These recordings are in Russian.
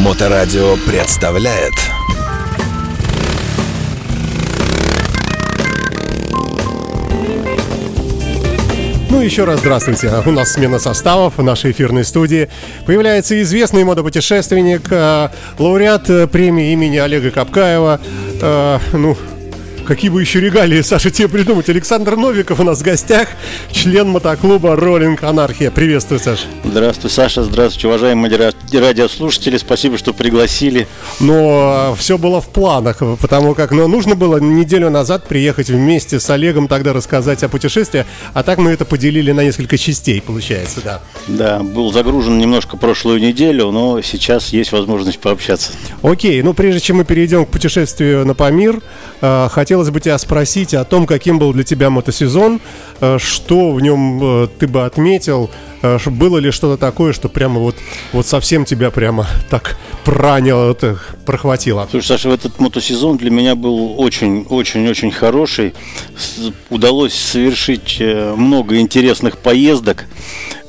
Моторадио представляет Ну, еще раз здравствуйте. У нас смена составов в нашей эфирной студии. Появляется известный мотопутешественник, э, лауреат э, премии имени Олега Капкаева. Э, ну, Какие бы еще регалии, Саша, тебе придумать? Александр Новиков у нас в гостях, член мотоклуба «Роллинг Анархия». Приветствую, Саша. Здравствуй, Саша. Здравствуйте, уважаемые радиослушатели. Спасибо, что пригласили. Но все было в планах, потому как ну, нужно было неделю назад приехать вместе с Олегом тогда рассказать о путешествии, а так мы это поделили на несколько частей, получается, да. Да, был загружен немножко прошлую неделю, но сейчас есть возможность пообщаться. Окей, ну прежде чем мы перейдем к путешествию на Памир, э, хотел хотелось бы тебя спросить о том, каким был для тебя мотосезон, э, что в нем э, ты бы отметил, э, было ли что-то такое, что прямо вот, вот совсем тебя прямо так пранило, это прохватило? Слушай, Саша, этот мотосезон для меня был очень-очень-очень хороший. Удалось совершить много интересных поездок.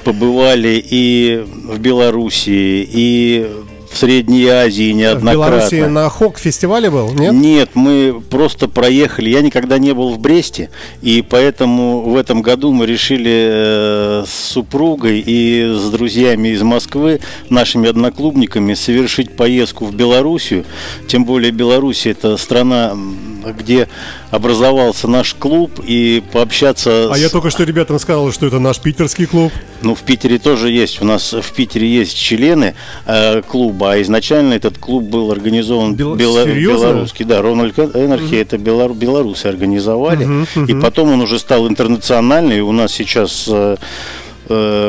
Побывали и в Белоруссии, и в Средней Азии неоднократно. В Беларуси на ХОК фестивале был, нет? Нет, мы просто проехали. Я никогда не был в Бресте, и поэтому в этом году мы решили э, с супругой и с друзьями из Москвы, нашими одноклубниками, совершить поездку в Белоруссию. Тем более Белоруссия это страна где образовался наш клуб и пообщаться. А с... я только что ребятам сказал, что это наш питерский клуб. Ну, в Питере тоже есть. У нас в Питере есть члены э, клуба, а изначально этот клуб был организован Бел... Бело... белорусский. Да, Рональд Энархи угу. это белор... белорусы организовали. Угу, угу. И потом он уже стал интернациональный. У нас сейчас Э,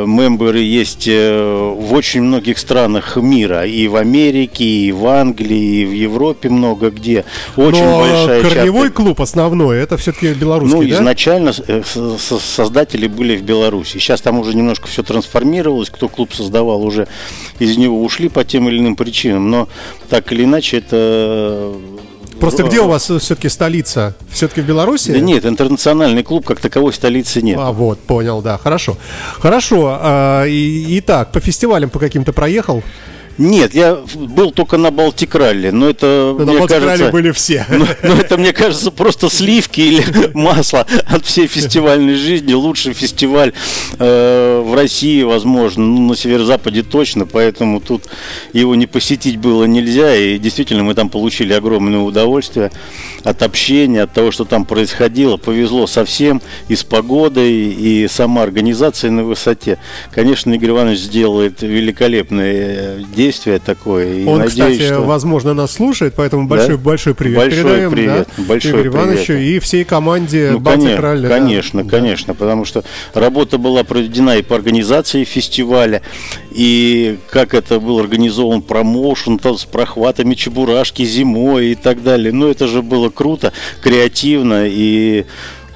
мемберы есть э, в очень многих странах мира, и в Америке, и в Англии, и в Европе много где. Очень Но большая корневой часть... клуб основной, это все-таки белорусский, Ну, да? изначально э, создатели были в Беларуси. Сейчас там уже немножко все трансформировалось, кто клуб создавал, уже из него ушли по тем или иным причинам, но так или иначе это Просто где у вас все-таки столица? Все-таки в Беларуси? Да нет, интернациональный клуб как таковой столицы нет. А вот, понял, да, хорошо. Хорошо, а, итак, по фестивалям по каким-то проехал? Нет, я был только на Балтикрале, но это, на мне кажется... были все. Но, но это, мне кажется, просто сливки или масло от всей фестивальной жизни. Лучший фестиваль э, в России, возможно, ну, на северо-западе точно, поэтому тут его не посетить было нельзя. И действительно, мы там получили огромное удовольствие от общения, от того, что там происходило. Повезло совсем и с погодой, и сама организация на высоте. Конечно, Игорь Иванович сделает великолепное действие такое. И Он, надеюсь, кстати, что... возможно, нас слушает, поэтому большой, да? большой привет большой передаем. Привет, да? большой Игорь Ивановичу привет. и всей команде ну, Балтик Ралли. Конечно, да. конечно, потому что работа была проведена и по организации фестиваля, и как это был организован промоушен там, с прохватами чебурашки зимой и так далее. Ну, это же было круто, креативно и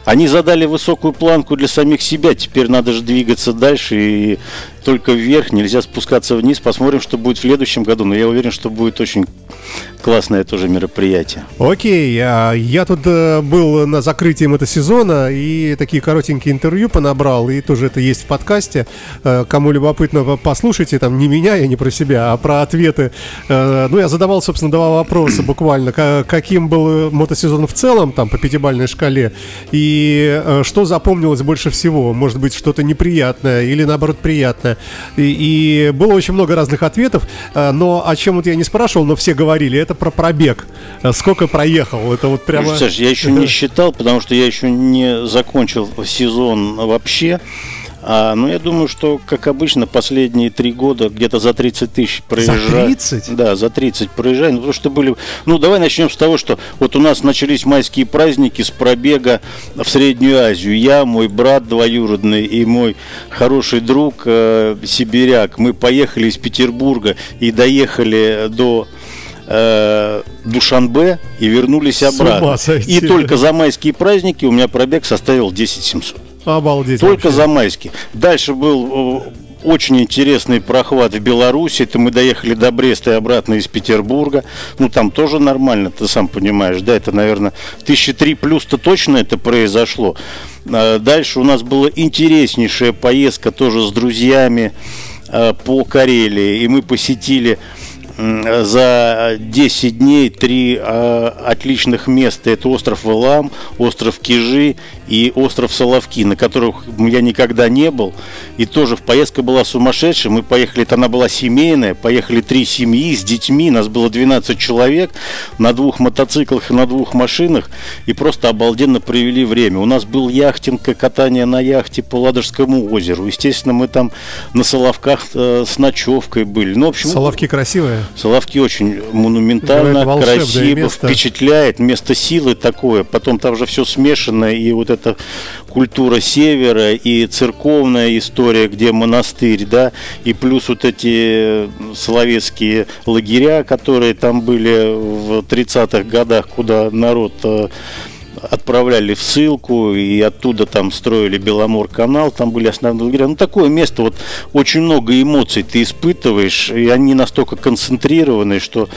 они задали высокую планку для самих себя, теперь надо же двигаться дальше и только вверх, нельзя спускаться вниз. Посмотрим, что будет в следующем году, но я уверен, что будет очень классное тоже мероприятие. Окей, а я тут э, был на закрытии мотосезона и такие коротенькие интервью понабрал, и тоже это есть в подкасте. Э, кому любопытно, послушайте, там не меня, я не про себя, а про ответы. Э, ну, я задавал, собственно, два вопроса буквально. Каким был мотосезон в целом, там, по пятибалльной шкале, и что запомнилось больше всего? Может быть, что-то неприятное или, наоборот, приятное? И, и было очень много разных ответов, э, но о чем вот я не спрашивал, но все говорили, это про пробег. Э, сколько проехал? Это вот прямо... Саш, я еще не считал, потому что я еще не закончил сезон вообще. А, ну, я думаю, что, как обычно, последние три года где-то за 30 тысяч проезжаю. За 30? Да, за 30 проезжаю. Ну, потому что были... Ну, давай начнем с того, что вот у нас начались майские праздники с пробега в Среднюю Азию. Я, мой брат двоюродный и мой хороший друг э, сибиряк. Мы поехали из Петербурга и доехали до э, Душанбе и вернулись обратно. И только за майские праздники у меня пробег составил 10 700. Обалдеть. Только вообще. за майский. Дальше был э, очень интересный прохват в Беларуси. Это мы доехали до Бреста и обратно из Петербурга. Ну, там тоже нормально, ты сам понимаешь, да, это, наверное, тысячи три плюс-то точно это произошло. А дальше у нас была интереснейшая поездка тоже с друзьями э, по Карелии. И мы посетили за 10 дней три э, отличных места. Это остров Валам, остров Кижи и остров Соловки, на которых я никогда не был. И тоже поездка была сумасшедшая. Мы поехали, это она была семейная, поехали три семьи с детьми, нас было 12 человек на двух мотоциклах и на двух машинах. И просто обалденно провели время. У нас был яхтинг, катание на яхте по Ладожскому озеру. Естественно, мы там на Соловках э, с ночевкой были. Ну, в общем, Соловки красивые. Соловки очень монументально, красиво, место. впечатляет. Место силы такое. Потом там же все смешано. И вот это культура севера и церковная история, где монастырь, да, и плюс вот эти соловецкие лагеря, которые там были в 30-х годах, куда народ э, отправляли в ссылку, и оттуда там строили Беломор-канал, там были основные лагеря. Ну, такое место, вот очень много эмоций ты испытываешь, и они настолько концентрированы, что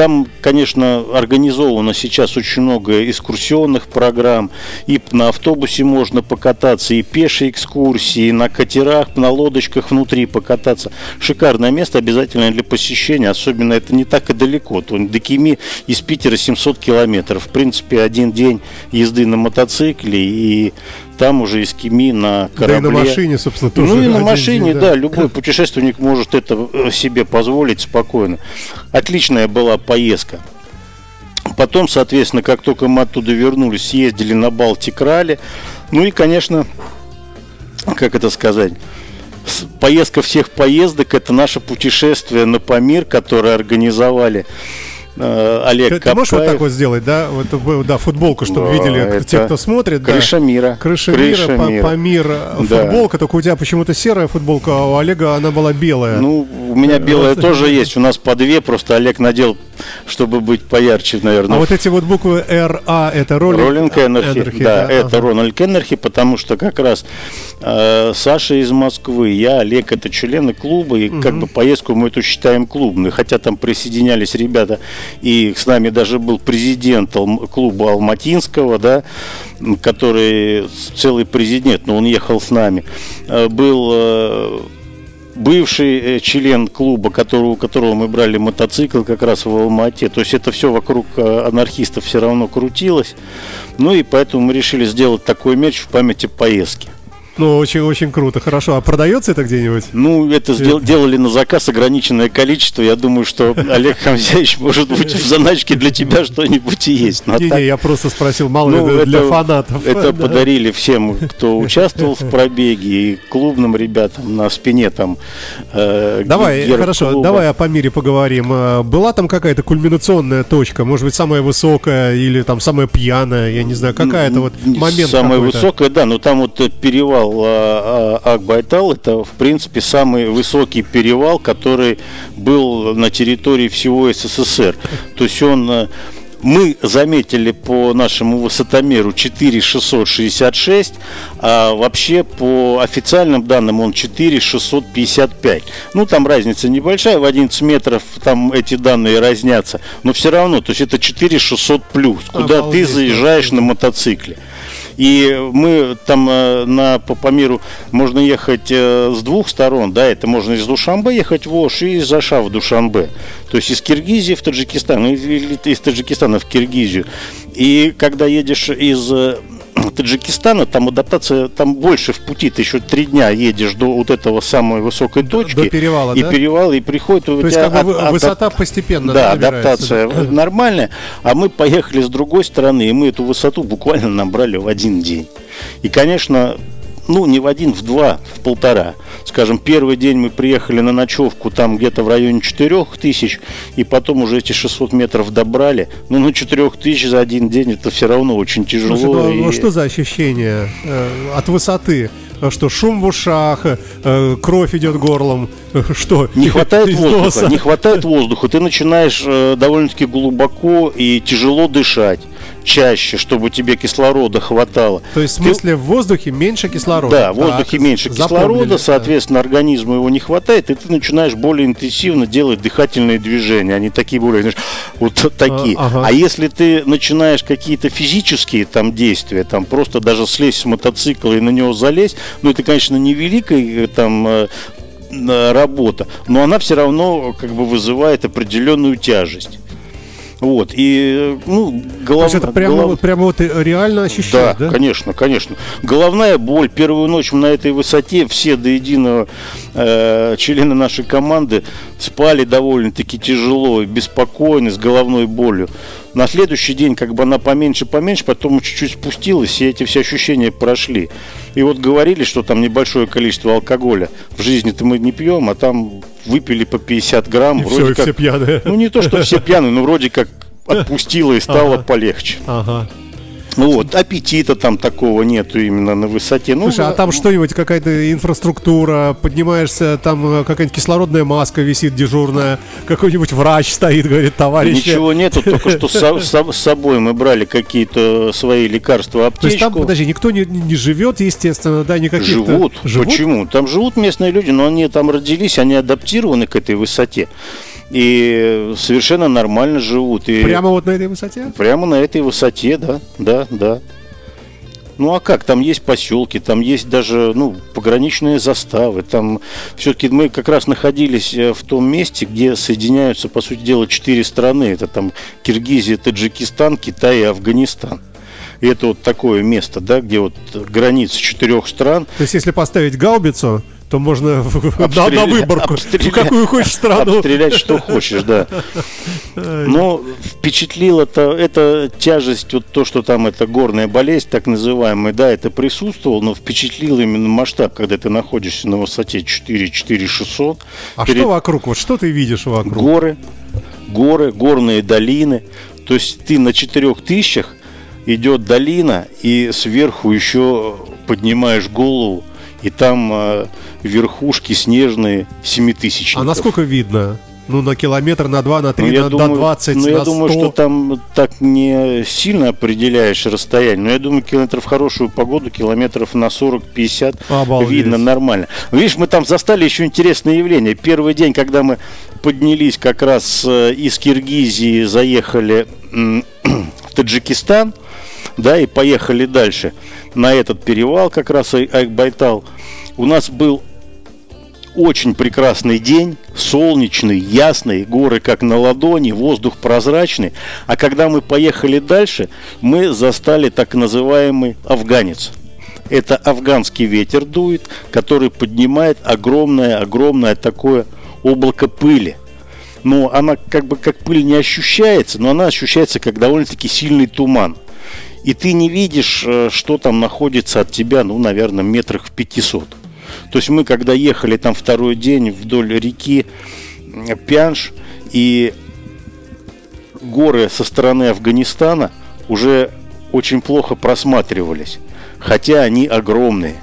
там, конечно, организовано сейчас очень много экскурсионных программ. И на автобусе можно покататься, и пешие экскурсии, и на катерах, на лодочках внутри покататься. Шикарное место, обязательно для посещения. Особенно это не так и далеко. До Кими из Питера 700 километров. В принципе, один день езды на мотоцикле и там уже из Кими на корабле. Да и на машине, собственно, тоже. Ну и на машине, день, да. да, любой путешественник может это э, себе позволить спокойно. Отличная была поездка. Потом, соответственно, как только мы оттуда вернулись, съездили на Балтик-ралли. Ну и, конечно, как это сказать, поездка всех поездок – это наше путешествие на Памир, которое организовали Олег ты, Капкаев. Ты можешь вот так вот сделать, да? Вот, да, футболку, чтобы да, видели те, кто смотрит. Крыша да. мира. Крыша, крыша мира, мира. По, мир да. футболка, только у тебя почему-то серая футболка, а у Олега она была белая. Ну, у меня белая тоже есть, у нас по две, просто Олег надел чтобы быть поярче, наверное. А вот эти вот буквы РА это роллинг, роллинг Энерхи, Энерхи, да, да, это ага. Рональд Энерхи, потому что как раз э, Саша из Москвы, я, Олег, это члены клуба, и угу. как бы поездку мы эту считаем клубной, хотя там присоединялись ребята, и с нами даже был президент клуба Алматинского, да, который целый президент, но он ехал с нами, э, был э, бывший э, член клуба, которого, у которого мы брали мотоцикл как раз в Алмате. То есть это все вокруг анархистов все равно крутилось. Ну и поэтому мы решили сделать такой мяч в памяти поездки. Ну, очень-очень круто, хорошо. А продается это где-нибудь? Ну, это сдел- делали на заказ ограниченное количество. Я думаю, что Олег Хамзяевич, может быть, в заначке для тебя что-нибудь и есть. Не, не, я просто спросил, мало ну, ли для фанатов. Это подарили всем, кто участвовал в пробеге, и клубным ребятам на спине там. Э, давай, хорошо, давай о Памире поговорим. Э, была там какая-то кульминационная точка, может быть, самая высокая или там самая пьяная, я не знаю, какая-то вот момент Самая высокая, да, но там вот перевал перевал а, а, Акбайтал это, в принципе, самый высокий перевал, который был на территории всего СССР. То есть он э, мы заметили по нашему высотомеру 4666, а вообще по официальным данным он 4655. Ну, там разница небольшая, в 11 метров там эти данные разнятся, но все равно, то есть это 4600 плюс, куда Обалдеть, ты заезжаешь на мотоцикле. И мы там э, на, по, по миру можно ехать э, с двух сторон, да, это можно из Душанбе ехать в Ош и из Аша в Душанбе. То есть из Киргизии в Таджикистан, или из Таджикистана в Киргизию. И когда едешь из э, Таджикистана, там адаптация, там больше в пути, ты еще три дня едешь до вот этого самой высокой точки. До, перевала, И да? перевал, и приходит у То тебя... есть как бы от, высота от, постепенно Да, адаптация да? нормальная. А мы поехали с другой стороны, и мы эту высоту буквально набрали в один день. И, конечно, ну, не в один, в два, в полтора. Скажем, первый день мы приехали на ночевку там где-то в районе 4 тысяч, и потом уже эти 600 метров добрали. Ну, на 4 тысяч за один день это все равно очень тяжело. Слушай, ну, а и... ну что за ощущение э, от высоты? Что шум в ушах, э, кровь идет горлом, что? Не хватает воздуха, не хватает воздуха. Ты начинаешь э, довольно-таки глубоко и тяжело дышать чаще, чтобы тебе кислорода хватало. То есть в смысле Ты... в воздухе меньше кислорода? Да, в воздухе так, меньше кислорода, соответственно, да. организму его не хватает, и ты начинаешь более интенсивно делать дыхательные движения. Они такие более, знаешь, вот такие. А, ага. а если ты начинаешь какие-то физические там действия, там просто даже слезть с мотоцикла и на него залезть, ну это, конечно, не великой там э, э, работа, но она все равно как бы вызывает определенную тяжесть. Вот, и, ну, голова... То есть это прямо, голов... вот, прямо вот реально ощущаешь, да? Да, конечно, конечно. Головная боль, первую ночь на этой высоте, все до единого э, члены нашей команды спали довольно-таки тяжело, беспокойно, с головной болью. На следующий день как бы она поменьше-поменьше, потом чуть-чуть спустилась, и эти все ощущения прошли. И вот говорили, что там небольшое количество алкоголя. В жизни-то мы не пьем, а там выпили по 50 грамм. И вроде все, как, все пьяные. Ну, не то, что все пьяные, но вроде как отпустило и стало ага. полегче. Ага. Ну вот, аппетита там такого нету именно на высоте. Ну, Слушай, а там что-нибудь, какая-то инфраструктура, поднимаешься, там э, какая-нибудь кислородная маска висит дежурная, какой-нибудь врач стоит, говорит, товарищ. Ничего нету, только что с, собой мы брали какие-то свои лекарства, аптечку. То есть там, подожди, никто не, не живет, естественно, да, никаких живут. живут. Почему? Там живут местные люди, но они там родились, они адаптированы к этой высоте и совершенно нормально живут. И прямо вот на этой высоте? Прямо на этой высоте, да, да, да. Ну а как? Там есть поселки, там есть даже ну, пограничные заставы. Там все-таки мы как раз находились э, в том месте, где соединяются, по сути дела, четыре страны. Это там Киргизия, Таджикистан, Китай и Афганистан. И это вот такое место, да, где вот границы четырех стран. То есть, если поставить гаубицу, то можно на, на выборку, в какую хочешь страну. Обстрелять, что хочешь, да. Но впечатлила то эта тяжесть, вот то, что там это горная болезнь, так называемая, да, это присутствовало, но впечатлил именно масштаб, когда ты находишься на высоте 4 4 600. А перед... что вокруг? Вот что ты видишь вокруг? Горы, горы, горные долины. То есть ты на четырех тысячах идет долина, и сверху еще поднимаешь голову, и там э, верхушки снежные семитысячников. А насколько видно? Ну, на километр, на два, на три, ну, на, думаю, на 20, ну, на я думаю, что там так не сильно определяешь расстояние. Но я думаю, километров в хорошую погоду, километров на 40-50 видно нормально. Видишь, мы там застали еще интересное явление. Первый день, когда мы поднялись как раз э, из Киргизии, заехали в Таджикистан, да, и поехали дальше на этот перевал, как раз Айк-Байтал, у нас был очень прекрасный день, солнечный, ясный, горы как на ладони, воздух прозрачный. А когда мы поехали дальше, мы застали так называемый афганец. Это афганский ветер дует, который поднимает огромное-огромное такое облако пыли. Но она как бы как пыль не ощущается, но она ощущается как довольно-таки сильный туман и ты не видишь, э, что там находится от тебя, ну, наверное, метрах в 500. То есть мы, когда ехали там второй день вдоль реки Пянш, и горы со стороны Афганистана уже очень плохо просматривались, хотя они огромные.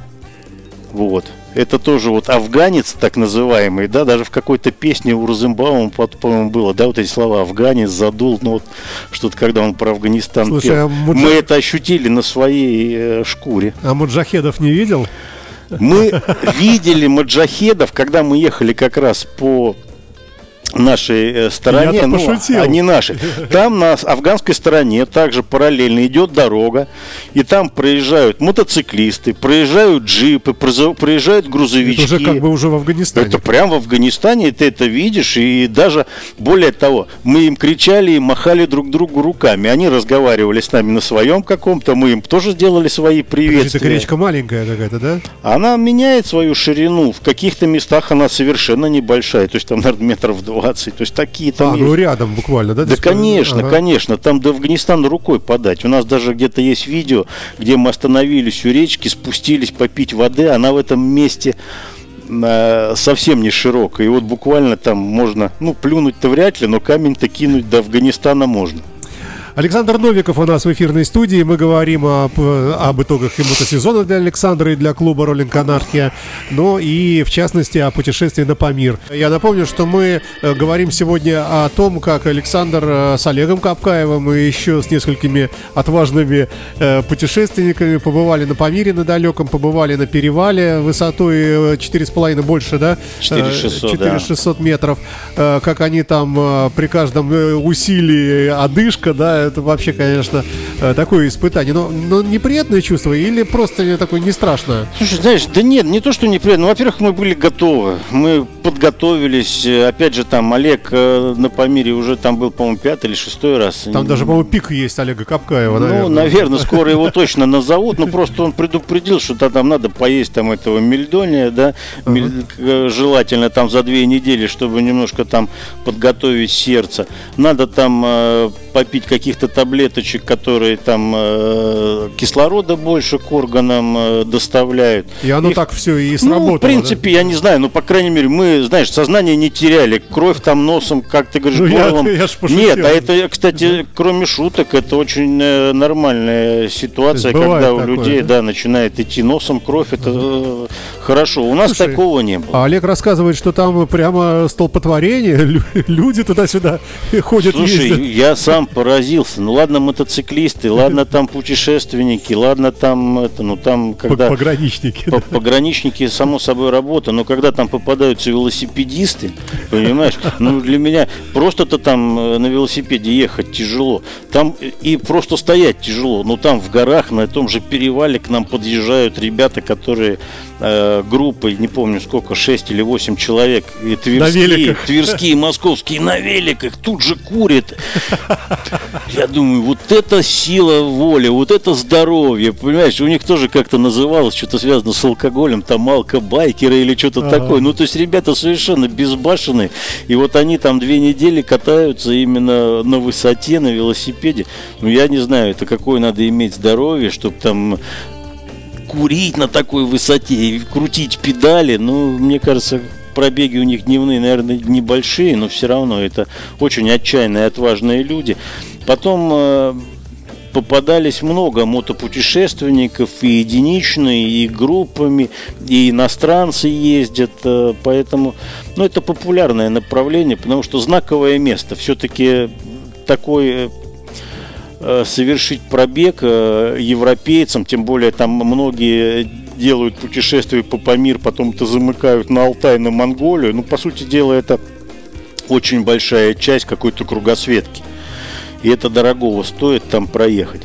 Вот это тоже вот афганец, так называемый, да, даже в какой-то песне у Розенбаума, по-моему, было, да, вот эти слова «афганец», «задул», ну вот что-то, когда он про Афганистан Слушай, пел. А муджа... Мы это ощутили на своей э, шкуре. А Муджахедов не видел? Мы видели маджахедов, когда мы ехали как раз по нашей э, стороне, ну, пошутил. а не нашей. Там на афганской стороне также параллельно идет дорога, и там проезжают мотоциклисты, проезжают джипы, проезжают грузовички. Это уже как бы уже в Афганистане. Это прямо в Афганистане, ты это видишь, и даже более того, мы им кричали и махали друг другу руками. Они разговаривали с нами на своем каком-то, мы им тоже сделали свои приветствия. Это речка маленькая какая-то, да? Она меняет свою ширину, в каких-то местах она совершенно небольшая, то есть там, наверное, метров 20 20. То есть такие там. А, есть. ну рядом буквально, да? Да, конечно, ага. конечно. Там до Афганистана рукой подать. У нас даже где-то есть видео, где мы остановились у речки, спустились попить воды. Она в этом месте э, совсем не широкая. И вот буквально там можно, ну, плюнуть-то вряд ли, но камень-то кинуть до Афганистана можно. Александр Новиков у нас в эфирной студии. Мы говорим об, об итогах мотосезона для Александра и для клуба Роллинг Анархия. Ну и, в частности, о путешествии на Памир. Я напомню, что мы э, говорим сегодня о том, как Александр э, с Олегом Капкаевым и еще с несколькими отважными э, путешественниками побывали на Памире на далеком, побывали на перевале высотой 4,5 больше, да? 4600, 4600 да. метров. Как они там при каждом усилии одышка, да, это вообще, конечно, э, такое испытание. Но, но неприятное чувство или просто такое не страшно? Слушай, знаешь, да нет, не то, что неприятно. Ну, во-первых, мы были готовы. Мы подготовились. Опять же, там Олег э, на Памире уже там был, по-моему, пятый или шестой раз. Там даже, по-моему, пик есть Олега Капкаева, наверное. Ну, наверное, скоро его точно назовут. Но просто он предупредил, что там надо поесть там этого мельдония, да, uh-huh. желательно там за две недели, чтобы немножко там подготовить сердце. Надо там э, попить каких-то таблеточек, которые там э, кислорода больше к органам э, доставляют. И оно и, так все и сработало. Ну, в принципе, да? я не знаю, но, по крайней мере, мы, знаешь, сознание не теряли. Кровь там носом, как ты говоришь, ну, горлом. Я, я Нет, а это, кстати, кроме шуток, это очень э, нормальная ситуация, когда у такое, людей, да? да, начинает идти носом кровь. Это э, хорошо. У нас Слушай, такого не было. А Олег рассказывает, что там прямо столпотворение, люди туда-сюда ходят, Слушай, ездят. я сам поразился. Ну ладно, мотоциклисты, ладно там путешественники, ладно там это, ну там когда пограничники, по, пограничники само собой работа, но когда там попадаются велосипедисты, понимаешь, ну для меня просто-то там э, на велосипеде ехать тяжело, там и просто стоять тяжело, но там в горах на том же перевале к нам подъезжают ребята, которые э, группой, не помню сколько, 6 или 8 человек, и тверские, тверские, московские на великах, тут же курят. Я думаю, вот это сила воли, вот это здоровье, понимаешь, у них тоже как-то называлось, что-то связано с алкоголем, там алко-байкеры или что-то ага. такое. Ну, то есть ребята совершенно безбашенные, и вот они там две недели катаются именно на высоте, на велосипеде. Ну, я не знаю, это какое надо иметь здоровье, чтобы там курить на такой высоте и крутить педали, ну, мне кажется, пробеги у них дневные, наверное, небольшие, но все равно это очень отчаянные, отважные люди. Потом э, попадались много мотопутешественников, и единичные, и группами, и иностранцы ездят, э, поэтому, ну, это популярное направление, потому что знаковое место, все-таки такой э, совершить пробег э, европейцам, тем более там многие делают путешествия по Памир, потом это замыкают на Алтай, на Монголию. Ну, по сути дела, это очень большая часть какой-то кругосветки. И это дорогого стоит там проехать.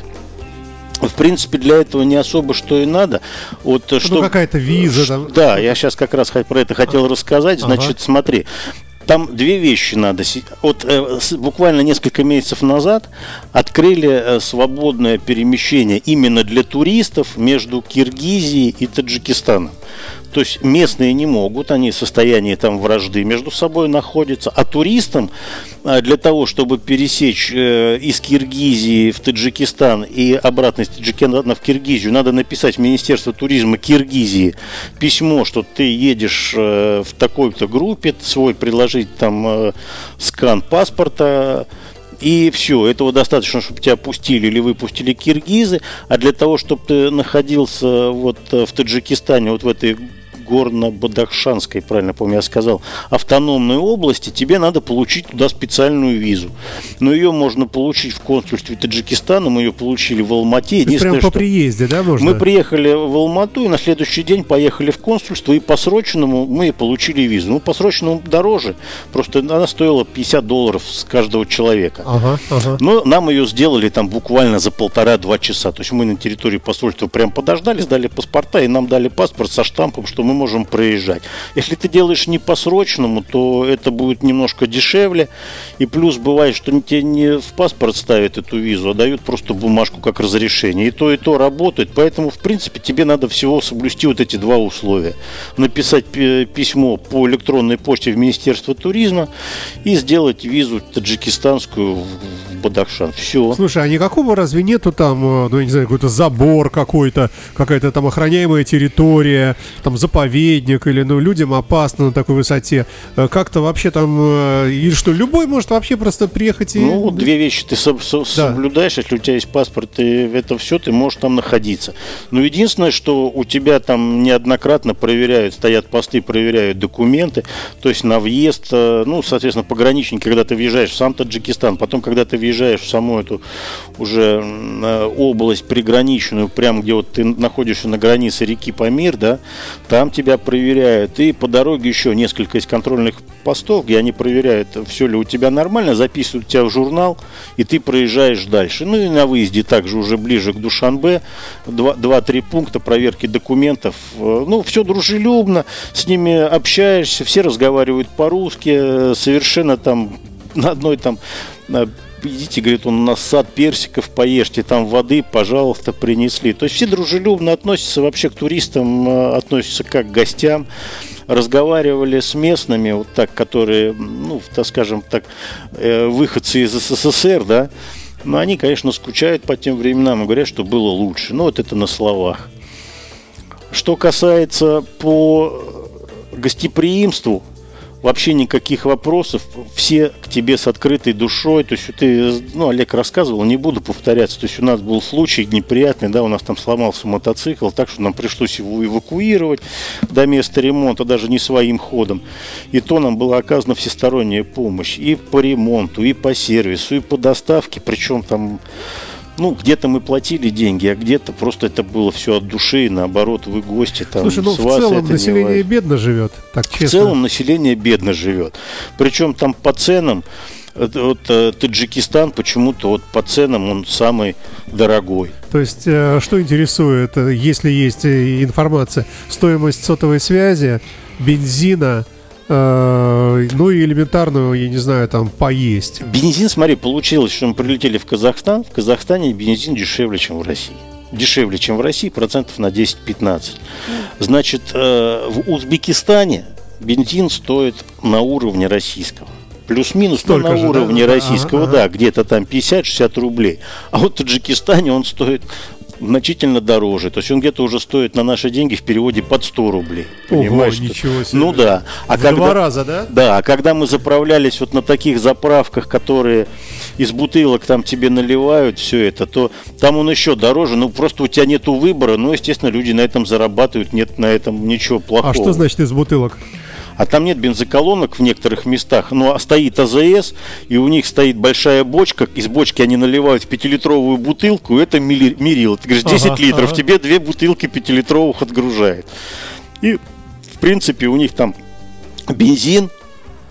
В принципе, для этого не особо что и надо. Вот, ну, что, какая-то виза. Там. Да, я сейчас как раз про это хотел рассказать. Значит, ага. смотри, там две вещи надо. Вот э, буквально несколько месяцев назад открыли э, свободное перемещение именно для туристов между Киргизией и Таджикистаном. То есть местные не могут, они в состоянии там вражды между собой находятся. А туристам э, для того, чтобы пересечь э, из Киргизии в Таджикистан и обратно из Таджикистана в Киргизию, надо написать в Министерство туризма Киргизии письмо, что ты едешь э, в такой-то группе, свой приложить там скан паспорта, и все, этого достаточно, чтобы тебя пустили или выпустили киргизы, а для того, чтобы ты находился вот в Таджикистане, вот в этой Горно-Бадахшанской, правильно помню, я сказал, автономной области, тебе надо получить туда специальную визу. Но ее можно получить в консульстве Таджикистана, мы ее получили в Алмате. Прямо по приезде, да, можно? Мы приехали в Алмату и на следующий день поехали в консульство, и по срочному мы получили визу. Ну, по срочному дороже, просто она стоила 50 долларов с каждого человека. Ага, ага. Но нам ее сделали там буквально за полтора-два часа. То есть мы на территории посольства прям подождали, сдали паспорта, и нам дали паспорт со штампом, что мы мы можем проезжать. Если ты делаешь не по срочному, то это будет немножко дешевле. И плюс бывает, что тебе не в паспорт ставят эту визу, а дают просто бумажку как разрешение. И то, и то работает. Поэтому, в принципе, тебе надо всего соблюсти вот эти два условия. Написать письмо по электронной почте в Министерство туризма и сделать визу таджикистанскую в Бадахшан. Все. Слушай, а никакого разве нету там, э, ну, я не знаю, какой-то забор какой-то, какая-то там охраняемая территория, там заповедник заповедник или ну людям опасно на такой высоте. Э, как-то вообще там э, и что любой может вообще просто приехать и. Ну две вещи ты соб- со- да. соблюдаешь, если у тебя есть паспорт и это все, ты можешь там находиться. Но единственное, что у тебя там неоднократно проверяют, стоят посты, проверяют документы, то есть на въезд, э, ну соответственно пограничники, когда ты въезжаешь в сам Таджикистан, потом когда ты въезжаешь в саму эту уже область приграничную, прям где вот ты находишься на границе реки Памир, да, там тебя проверяют. И по дороге еще несколько из контрольных постов, где они проверяют, все ли у тебя нормально, записывают тебя в журнал, и ты проезжаешь дальше. Ну и на выезде также уже ближе к Душанбе, 2-3 пункта проверки документов. Э, ну, все дружелюбно, с ними общаешься, все разговаривают по-русски, совершенно там на одной там идите, говорит, он у нас сад персиков, поешьте, там воды, пожалуйста, принесли. То есть все дружелюбно относятся вообще к туристам, э, относятся как к гостям. Разговаривали с местными, вот так, которые, ну, так скажем так, э, выходцы из СССР, да, но они, конечно, скучают по тем временам и говорят, что было лучше. Ну, вот это на словах. Что касается по гостеприимству, вообще никаких вопросов, все к тебе с открытой душой, то есть ты, ну, Олег рассказывал, не буду повторяться, то есть у нас был случай неприятный, да, у нас там сломался мотоцикл, так что нам пришлось его эвакуировать до места ремонта, даже не своим ходом, и то нам была оказана всесторонняя помощь и по ремонту, и по сервису, и по доставке, причем там ну, где-то мы платили деньги, а где-то просто это было все от души, наоборот, вы гости там. Слушай, ну в целом население бедно живет, так честно. В целом население бедно живет. Причем там по ценам, вот, э, Таджикистан почему-то вот по ценам он самый дорогой. То есть, э, что интересует, э, если есть информация, стоимость сотовой связи, бензина, ну и элементарную, я не знаю, там поесть. Бензин, смотри, получилось, что мы прилетели в Казахстан. В Казахстане бензин дешевле, чем в России. Дешевле, чем в России, процентов на 10-15. Значит, э, в Узбекистане бензин стоит на уровне российского. Плюс-минус ну, на же, уровне да? российского, ага, ага. да, где-то там 50-60 рублей. А вот в Таджикистане он стоит значительно дороже. То есть он где-то уже стоит на наши деньги в переводе под 100 рублей. Понимаешь? Ого, ничего себе. Ну да. А в когда, два раза, да? Да, а когда мы заправлялись вот на таких заправках, которые из бутылок там тебе наливают все это, то там он еще дороже. Ну просто у тебя нету выбора. Ну, естественно, люди на этом зарабатывают, нет на этом ничего плохого. А что значит из бутылок? А там нет бензоколонок в некоторых местах, а стоит АЗС, и у них стоит большая бочка, из бочки они наливают в пятилитровую бутылку, это мерил. Ты говоришь, 10 ага, литров, ага. тебе две бутылки пятилитровых отгружает. И, в принципе, у них там бензин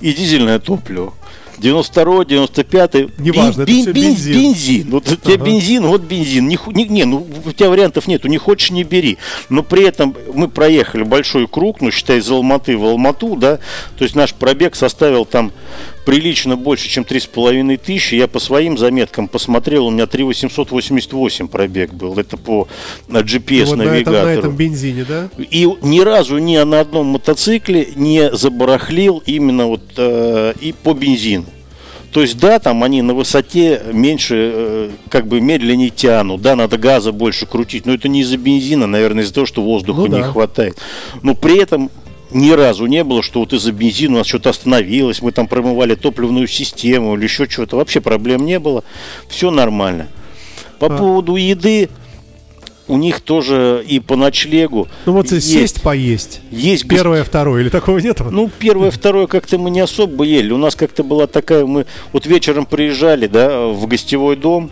и дизельное топливо. 92 95 Неважно, бен, это бен, бензин. бензин. Вот ага. у тебя бензин, вот бензин. Не, не, не, ну у тебя вариантов нету, не хочешь, не бери. Но при этом мы проехали большой круг, ну считай, из Алматы в Алмату, да, то есть наш пробег составил там прилично больше, чем 3,5 тысячи. Я по своим заметкам посмотрел, у меня 3,888 пробег был. Это по GPS-навигатору. Вот на, на этом бензине, да? И ни разу ни на одном мотоцикле не забарахлил именно вот э, и по бензину. То есть, да, там они на высоте меньше, э, как бы медленнее тянут, да, надо газа больше крутить, но это не из-за бензина, наверное, из-за того, что воздуха ну, не да. хватает. Но при этом ни разу не было, что вот из-за бензина у нас что-то остановилось, мы там промывали топливную систему или еще что-то. Вообще проблем не было. Все нормально. По а. поводу еды, у них тоже и по ночлегу. Ну вот есть, сесть поесть. Есть первое, гость... второе или такого нет? Ну первое, второе как-то мы не особо ели. У нас как-то была такая, мы вот вечером приезжали, да, в гостевой дом,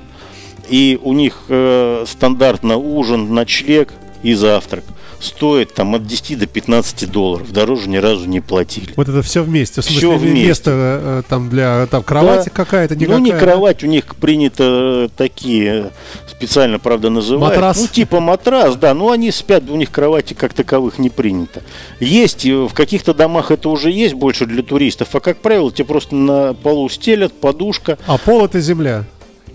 и у них э, стандартно ужин, ночлег и завтрак стоит там от 10 до 15 долларов. Дороже ни разу не платили. Вот это все вместе. В смысле, все вместе. место э, там для там кровати да. какая-то, никакая? Ну, не кровать, у них принято такие, специально, правда, называют. Матрас? Ну, типа матрас, да. Но они спят, у них кровати как таковых не принято. Есть, в каких-то домах это уже есть больше для туристов, а, как правило, тебе просто на полу стелят, подушка. А пол это земля?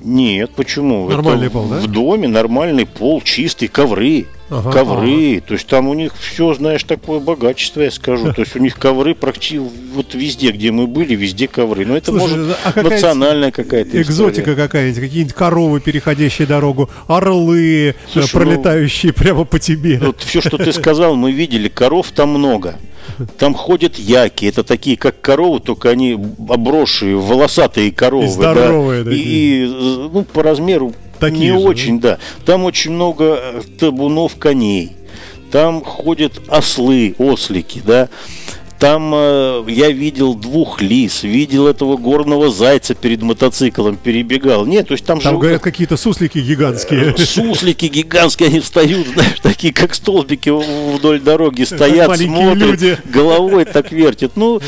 Нет, почему? Нормальный Это пол, да? В доме нормальный пол, чистый, ковры. Ага, ковры, ага. то есть там у них все, знаешь, такое богачество, я скажу. То есть у них ковры практически вот везде, где мы были, везде ковры. Но это Слушай, может а какая национальная какая-то экзотика история. какая-нибудь, какие-нибудь коровы, переходящие дорогу, орлы, э, Слушай, ну, пролетающие ну, прямо по тебе. Вот все, что ты сказал, мы видели, коров там много. Там ходят яки, это такие, как коровы, только они обросшие, волосатые коровы. И здоровые, да. И, и ну, по размеру такие не же, очень, да? да. Там очень много табунов коней. Там ходят ослы, ослики, да. Там э, я видел двух лис, видел этого горного зайца перед мотоциклом перебегал. Нет, то есть там, Там, живут- говорят, какие-то суслики гигантские. суслики гигантские, они встают, знаешь, такие как столбики вдоль дороги стоят, маленькие смотрят, люди. головой так вертят. Ну,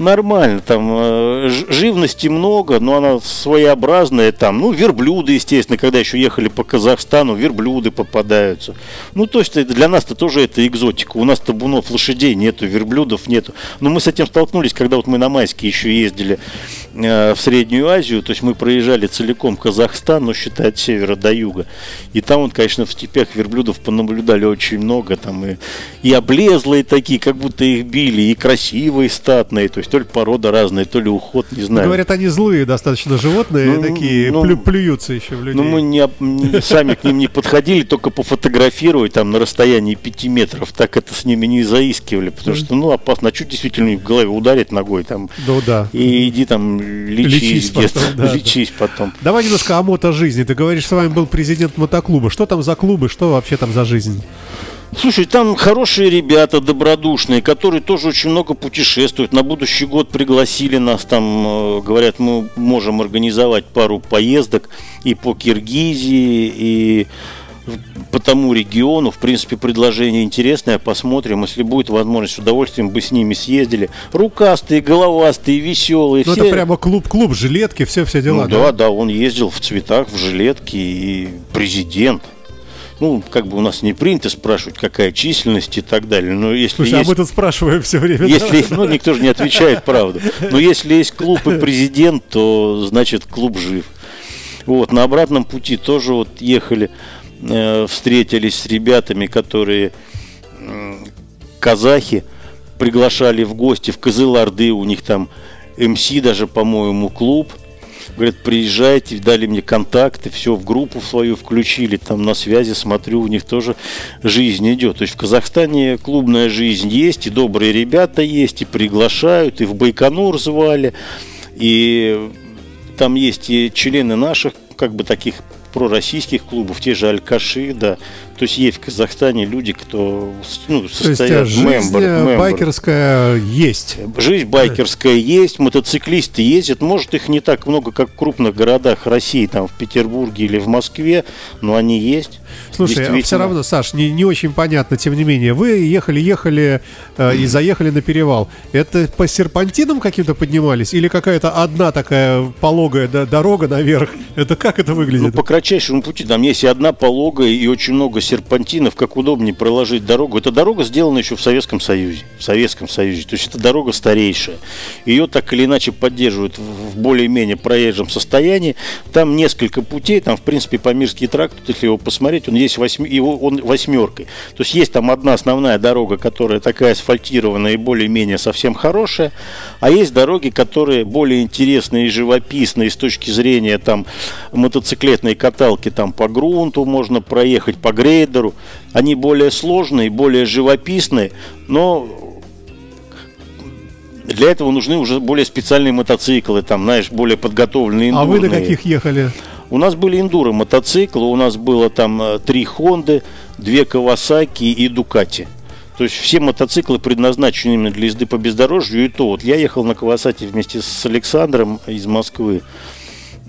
нормально, там э, живности много, но она своеобразная там. Ну, верблюды, естественно, когда еще ехали по Казахстану, верблюды попадаются. Ну, то есть это для нас-то тоже это экзотика. У нас табунов лошадей нету, верблюдов нету. Но мы с этим столкнулись, когда вот мы на майские еще ездили э, в Среднюю Азию, то есть мы проезжали целиком Казахстан, но считай от севера до юга. И там вот, конечно, в степях верблюдов понаблюдали очень много, там и, и облезлые такие, как будто их били, и красивые, статные, то есть то ли порода разная, то ли уход, не знаю. Говорят, они злые достаточно животные, Ну, такие, ну, плю- плюются еще в людей. Ну, мы не, не- сами к ним не подходили, только пофотографировать там на расстоянии 5 метров. Так это с ними не заискивали, потому что, ну, опасно. А что действительно в голове ударить ногой там? Ну да. И иди там лечись, Лечись потом, да, да. лечись потом. Давай немножко о мотожизни. Ты говоришь, с вами был президент мотоклуба. Что там за клубы? Что вообще там за жизнь? Слушай, там хорошие ребята, добродушные, которые тоже очень много путешествуют. На будущий год пригласили нас там, э, говорят, мы можем организовать пару поездок и по Киргизии, и по тому региону. В принципе, предложение интересное, посмотрим. Если будет возможность, с удовольствием бы с ними съездили. Рукастые, головастые, веселые. Ну, все... это прямо клуб-клуб, жилетки, все-все дела. Ну да, да, он ездил в цветах, в жилетке и президент. Ну, как бы у нас не принято спрашивать, какая численность и так далее. Но если Слушай, есть... а мы тут спрашиваем все время. да? Если, ну, никто же не отвечает правду. Но если есть клуб и президент, то значит клуб жив. Вот, на обратном пути тоже вот ехали, э, встретились с ребятами, которые м, казахи приглашали в гости в Кызыларды, у них там МС даже, по-моему, клуб. Говорят, приезжайте, дали мне контакты, все в группу свою включили, там на связи смотрю, у них тоже жизнь идет. То есть в Казахстане клубная жизнь есть, и добрые ребята есть, и приглашают, и в Байконур звали, и там есть и члены наших, как бы таких пророссийских клубов, те же Алькаши, да. То есть есть в Казахстане люди, кто ну, То есть состоят э, жизнь байкерская есть. Жизнь байкерская есть, мотоциклисты ездят. Может, их не так много, как в крупных городах России, там в Петербурге или в Москве, но они есть. Слушай, а все равно, Саш, не, не очень понятно, тем не менее. Вы ехали-ехали э, и заехали на перевал. Это по серпантинам каким-то поднимались? Или какая-то одна такая пологая да, дорога наверх? Это как это Ну, выглядит? по кратчайшему пути, там есть и одна пологая, и очень много серпантинов, как удобнее проложить дорогу. Эта дорога сделана еще в Советском Союзе. В Советском Союзе. То есть это дорога старейшая. Ее так или иначе поддерживают в более-менее проезжем состоянии. Там несколько путей, там, в принципе, Памирский тракт, если его посмотреть, он есть восьми, его, он восьмеркой. То есть есть там одна основная дорога, которая такая асфальтированная и более-менее совсем хорошая, а есть дороги, которые более интересные и живописные с точки зрения там мотоциклетной каталки, там по грунту можно проехать, по грейдеру. Они более сложные, более живописные, но для этого нужны уже более специальные мотоциклы, там, знаешь, более подготовленные а вы эндурные. каких ехали? У нас были эндуро мотоциклы, у нас было там э, три Хонды, две Кавасаки и Дукати. То есть все мотоциклы предназначены именно для езды по бездорожью. И то вот я ехал на Кавасати вместе с Александром из Москвы.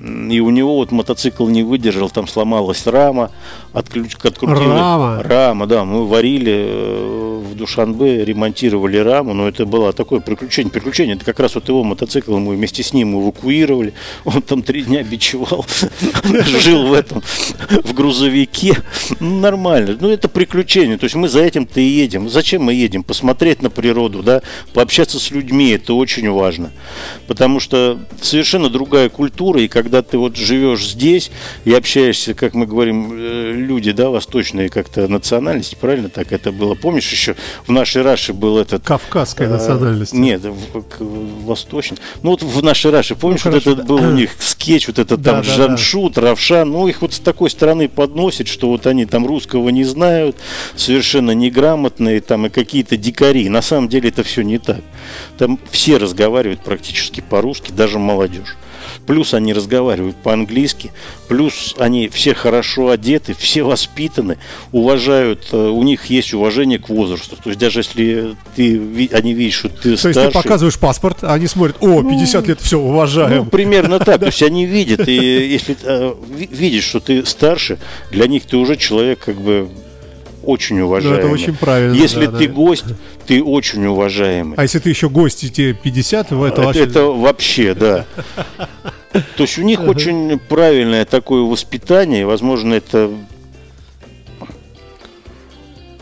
И у него вот мотоцикл не выдержал, там сломалась рама, отключ, открутили. Рама? Рама, да. Мы варили э, в Душанбе, ремонтировали раму, но это было такое приключение. Приключение, это как раз вот его мотоцикл мы вместе с ним эвакуировали. Он там три дня бичевал, жил в этом, в грузовике. Нормально. Ну, это приключение. То есть мы за этим-то и едем. Зачем мы едем? Посмотреть на природу, да, пообщаться с людьми, это очень важно. Потому что совершенно другая культура, и когда ты вот живешь здесь и общаешься, как мы говорим, э, люди, да, восточные как-то национальности, правильно так это было? Помнишь еще в нашей Раше был этот... Кавказская э, национальность. Нет, восточный. Ну вот в нашей Раше, помнишь, Ну, вот хорошо, этот был у них скетч, вот этот Да, там да, да. Жаншут, Равшан, ну их вот с такой стороны подносит, что вот они там русского не знают, совершенно неграмотные, там и какие-то дикари. На самом деле это все не так. Там все разговаривают практически по-русски, даже молодежь. Плюс они разговаривают по-английски, плюс они все хорошо одеты, все воспитаны, уважают, э, у них есть уважение к возрасту. То есть даже если ты, они видят, что ты То старше... есть ты показываешь паспорт, а они смотрят, о, 50 лет, все, Ну, уважаем. примерно так. То есть они видят, и если э, ви- видишь, что ты старше, для них ты уже человек как бы очень уважаемый. Ну, очень правильно, Если да, ты да. гость, ты очень уважаемый. А если ты еще гость, и тебе 50, это это, вообще... это вообще, да. То есть у них очень правильное такое воспитание, возможно, это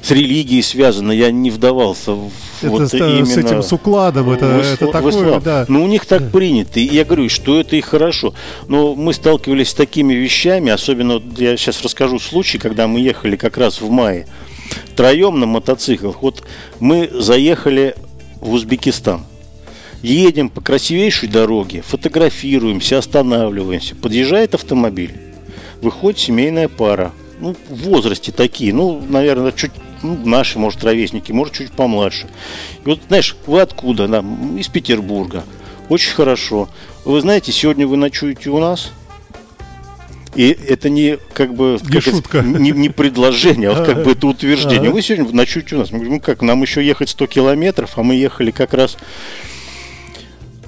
с религией связано, я не вдавался в Это вот с, с именно этим с укладом, это, в это исла- в такое, ислам. да. Но у них так принято. И я говорю, что это и хорошо. Но мы сталкивались с такими вещами, особенно я сейчас расскажу случай, когда мы ехали как раз в мае втроем на мотоциклах. Вот мы заехали в Узбекистан. Едем по красивейшей дороге, фотографируемся, останавливаемся. Подъезжает автомобиль. Выходит семейная пара. Ну, в возрасте такие, ну, наверное, чуть ну, наши, может, ровесники, может, чуть помладше. И вот, знаешь, вы откуда? Да, из Петербурга. Очень хорошо. Вы знаете, сегодня вы ночуете у нас? И это не как бы Не как это, шутка. не, не предложение, а вот как бы это утверждение. Ага. Вы сегодня ночуете у нас. Мы говорим, ну как, нам еще ехать 100 километров, а мы ехали как раз...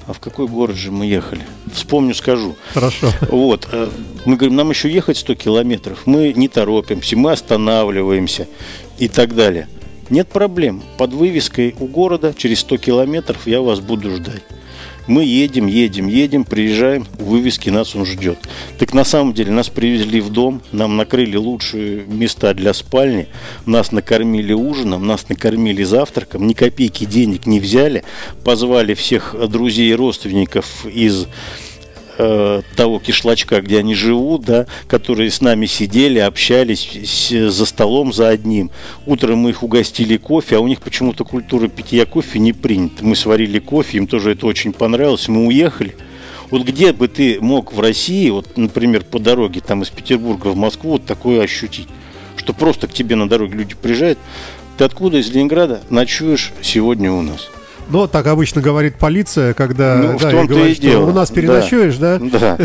А в какой город же мы ехали? Вспомню, скажу. Хорошо. Вот. э, Мы говорим, нам еще ехать 100 километров. Мы не торопимся, мы останавливаемся и так далее. Нет проблем. Под вывеской у города через 100 километров я вас буду ждать. Мы едем, едем, едем, приезжаем, у вывески нас он ждет. Так на самом деле нас привезли в дом, нам накрыли лучшие места для спальни, нас накормили ужином, нас накормили завтраком, ни копейки денег не взяли, позвали всех друзей и родственников из э, того кишлачка, где они живут, да, которые с нами сидели, общались с- за столом за одним. Утром мы их угостили кофе, а у них почему-то культура питья кофе не принята. Мы сварили кофе, им тоже это очень понравилось, мы уехали. Вот где бы ты мог в России, вот, например, по дороге там из Петербурга в Москву вот такое ощутить, что просто к тебе на дороге люди приезжают, ты откуда из Ленинграда ночуешь сегодня у нас? Но так обычно говорит полиция, когда Ну, да, и том-то и говорит, что дело. у нас Да. переночуешь, да? Да.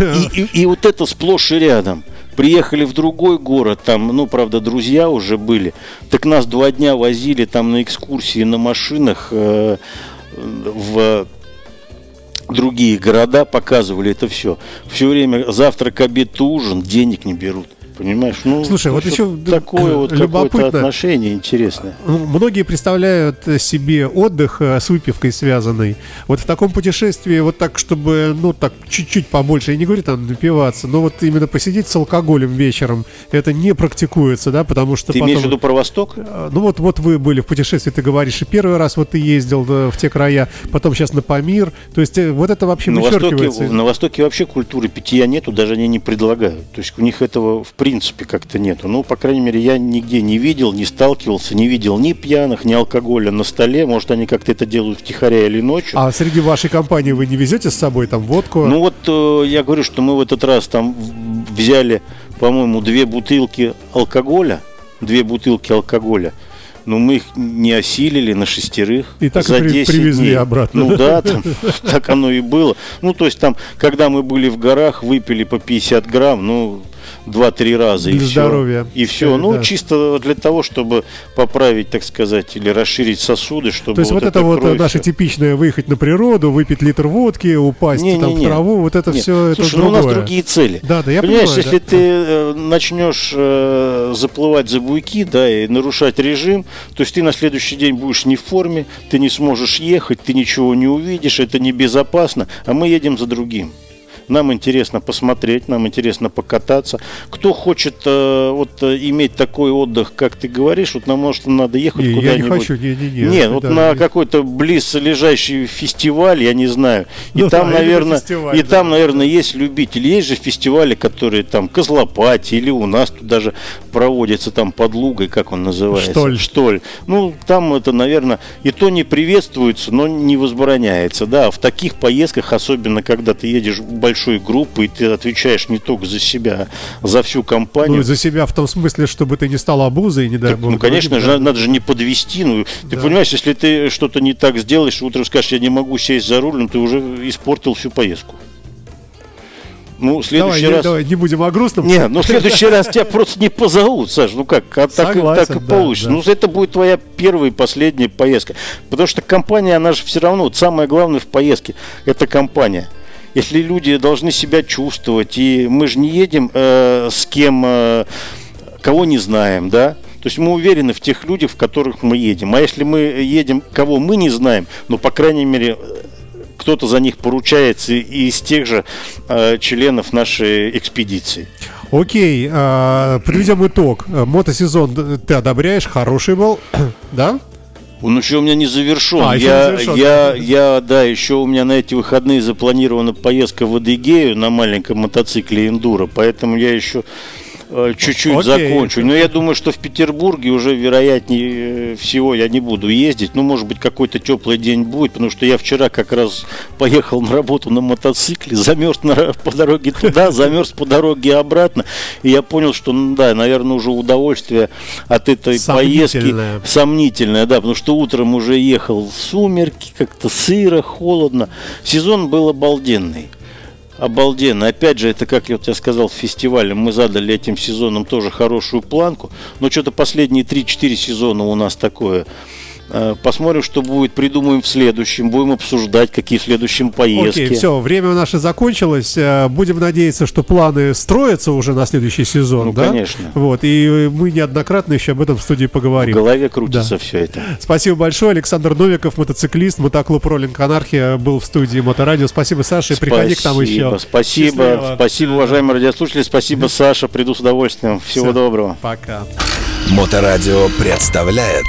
И, и- и вот это сплошь и рядом. Приехали в другой город, там, ну, правда, друзья уже были. Так нас два дня возили там на экскурсии на машинах э, в другие города, показывали это все. Все время завтрак, обед, ужин, денег не берут. Понимаешь? Ну, Слушай, вот что еще такое вот какое-то любопытно. отношение интересное. Ну, Многие представляют себе отдых э, с выпивкой связанный. Вот в таком путешествии, вот так, чтобы, ну, так, чуть-чуть побольше, я не говорю там напиваться, но вот именно посидеть с алкоголем вечером, это не практикуется, да, потому что Ты потом... имеешь в виду про Восток? Э, Ну вот, вот вы были в путешествии, ты говоришь, и первый раз вот ты ездил в те края, потом сейчас на Памир, то есть э, вот это вообще На Востоке, вычеркивается. из- на Востоке вообще культуры питья нету, даже они не предлагают. То есть у них этого в принципе как-то нету. Ну, по крайней мере, я нигде не видел, не сталкивался, не видел ни пьяных, ни алкоголя на столе. Может, они как-то это делают втихаря или ночью. А среди вашей компании вы не везете с собой там водку? Ну вот э, я говорю, что мы в этот раз там взяли, по-моему, две бутылки алкоголя, две бутылки алкоголя. Но мы их не осилили на шестерых И так и за при- 10 привезли дней. обратно. Ну да, там, так оно и было. Ну то есть там, когда мы были в горах, выпили по 50 грамм, ну 2-3 раза и Для все. здоровья. И все. Ну Да. чисто для того, чтобы поправить, так сказать, или расширить сосуды, чтобы То есть вот, это вот кровь наше типичное выехать на природу, выпить литр водки, упасть там в Не-не-не. траву, вот это Нет, все это Слушай, ну у нас другие цели. Да, да, я Понимаешь, понимаю, если да. ты э, начнешь э, заплывать за буйки, да, и нарушать режим, то есть ты на следующий день будешь не в форме, ты не сможешь ехать, ты ничего не увидишь, это небезопасно, а мы едем за другим. Нам интересно посмотреть, нам интересно покататься. Кто хочет э, вот э, иметь такой отдых, как ты говоришь, вот нам может надо ехать Не, я не куда-нибудь. хочу, не-не-не. Нет, вот да, на не- какой-то близлежащий фестиваль, я не знаю. И Ну там, да, наверное, фестиваль, и да. там, наверное, есть любители. Есть же фестивали, которые там Козлопати или у нас тут даже проводится там под Лугой, как он называется? Штоль. Штоль. Ну, там это, наверное, и то не приветствуется, но не возбраняется. Да, в таких поездках, особенно когда ты едешь большой группой, ты отвечаешь не только за себя, а за всю компанию. Ну, за себя в том смысле, чтобы ты не стал обузой, не дай Так, бог. ну, конечно же, да. надо же не подвести. Ну, ты Да. понимаешь, если ты что-то не так сделаешь, утром скажешь, я не могу сесть за руль, ну, ты уже испортил всю поездку. Ну, в следующий давай, раз... Не, давай, не будем о грустном. Не, ну в следующий раз тебя просто не позовут, Саш, ну как, а так, и- Согласен, так и да, получится. да. Ну это будет твоя первая и последняя поездка. Потому что компания, она же все равно, вот самое главное в поездке, это компания. Если люди должны себя чувствовать, и мы же не едем э, с кем, э, кого не знаем, да, то есть мы уверены в тех людях, в которых мы едем. А если мы едем, кого мы не знаем, ну, по крайней мере, кто-то за них поручается и из тех же э, членов нашей экспедиции. Окей, а, подведем итог. Э, Мотосезон д- ты одобряешь, хороший был, да? Он еще у меня не завершен. А, я, не завершен. я, я, да, еще у меня на эти выходные запланирована поездка в Адыгею на маленьком мотоцикле Эндуро, поэтому я еще чуть-чуть Окей. закончу. Но я думаю, что в Петербурге уже вероятнее э, всего я не буду ездить. Ну, может быть, какой-то теплый день будет, потому что я вчера как раз поехал на работу на мотоцикле, замерз на, по дороге туда, замерз по дороге обратно. И я понял, что, ну, да, наверное, уже удовольствие от этой поездки Сомнительное. сомнительное, да, потому что утром уже ехал в сумерки, как-то сыро, холодно. Сезон был обалденный. Обалденно. Опять же, это, как я я сказал, в фестивале мы задали этим сезоном тоже хорошую планку. Но что-то последние 3-4 сезона у нас такое. Э, Посмотрим, что будет, придумаем в следующем, будем обсуждать, какие в следующем поездки. Окей, все, время наше закончилось. Э, Будем надеяться, что планы строятся уже на следующий сезон, Ну, да? конечно. Вот, и мы неоднократно еще об этом в студии В поговорим. голове крутится все это. Спасибо большое. Александр Новиков, мотоциклист, мотоклуб Роллинг Анархия, был в студии Моторадио. Спасибо, Саша, и приходи к нам еще. Спасибо, Счастливо. спасибо, уважаемые радиослушатели, спасибо, Саша, приду с удовольствием. Всего Всё. доброго. Пока. Моторадио представляет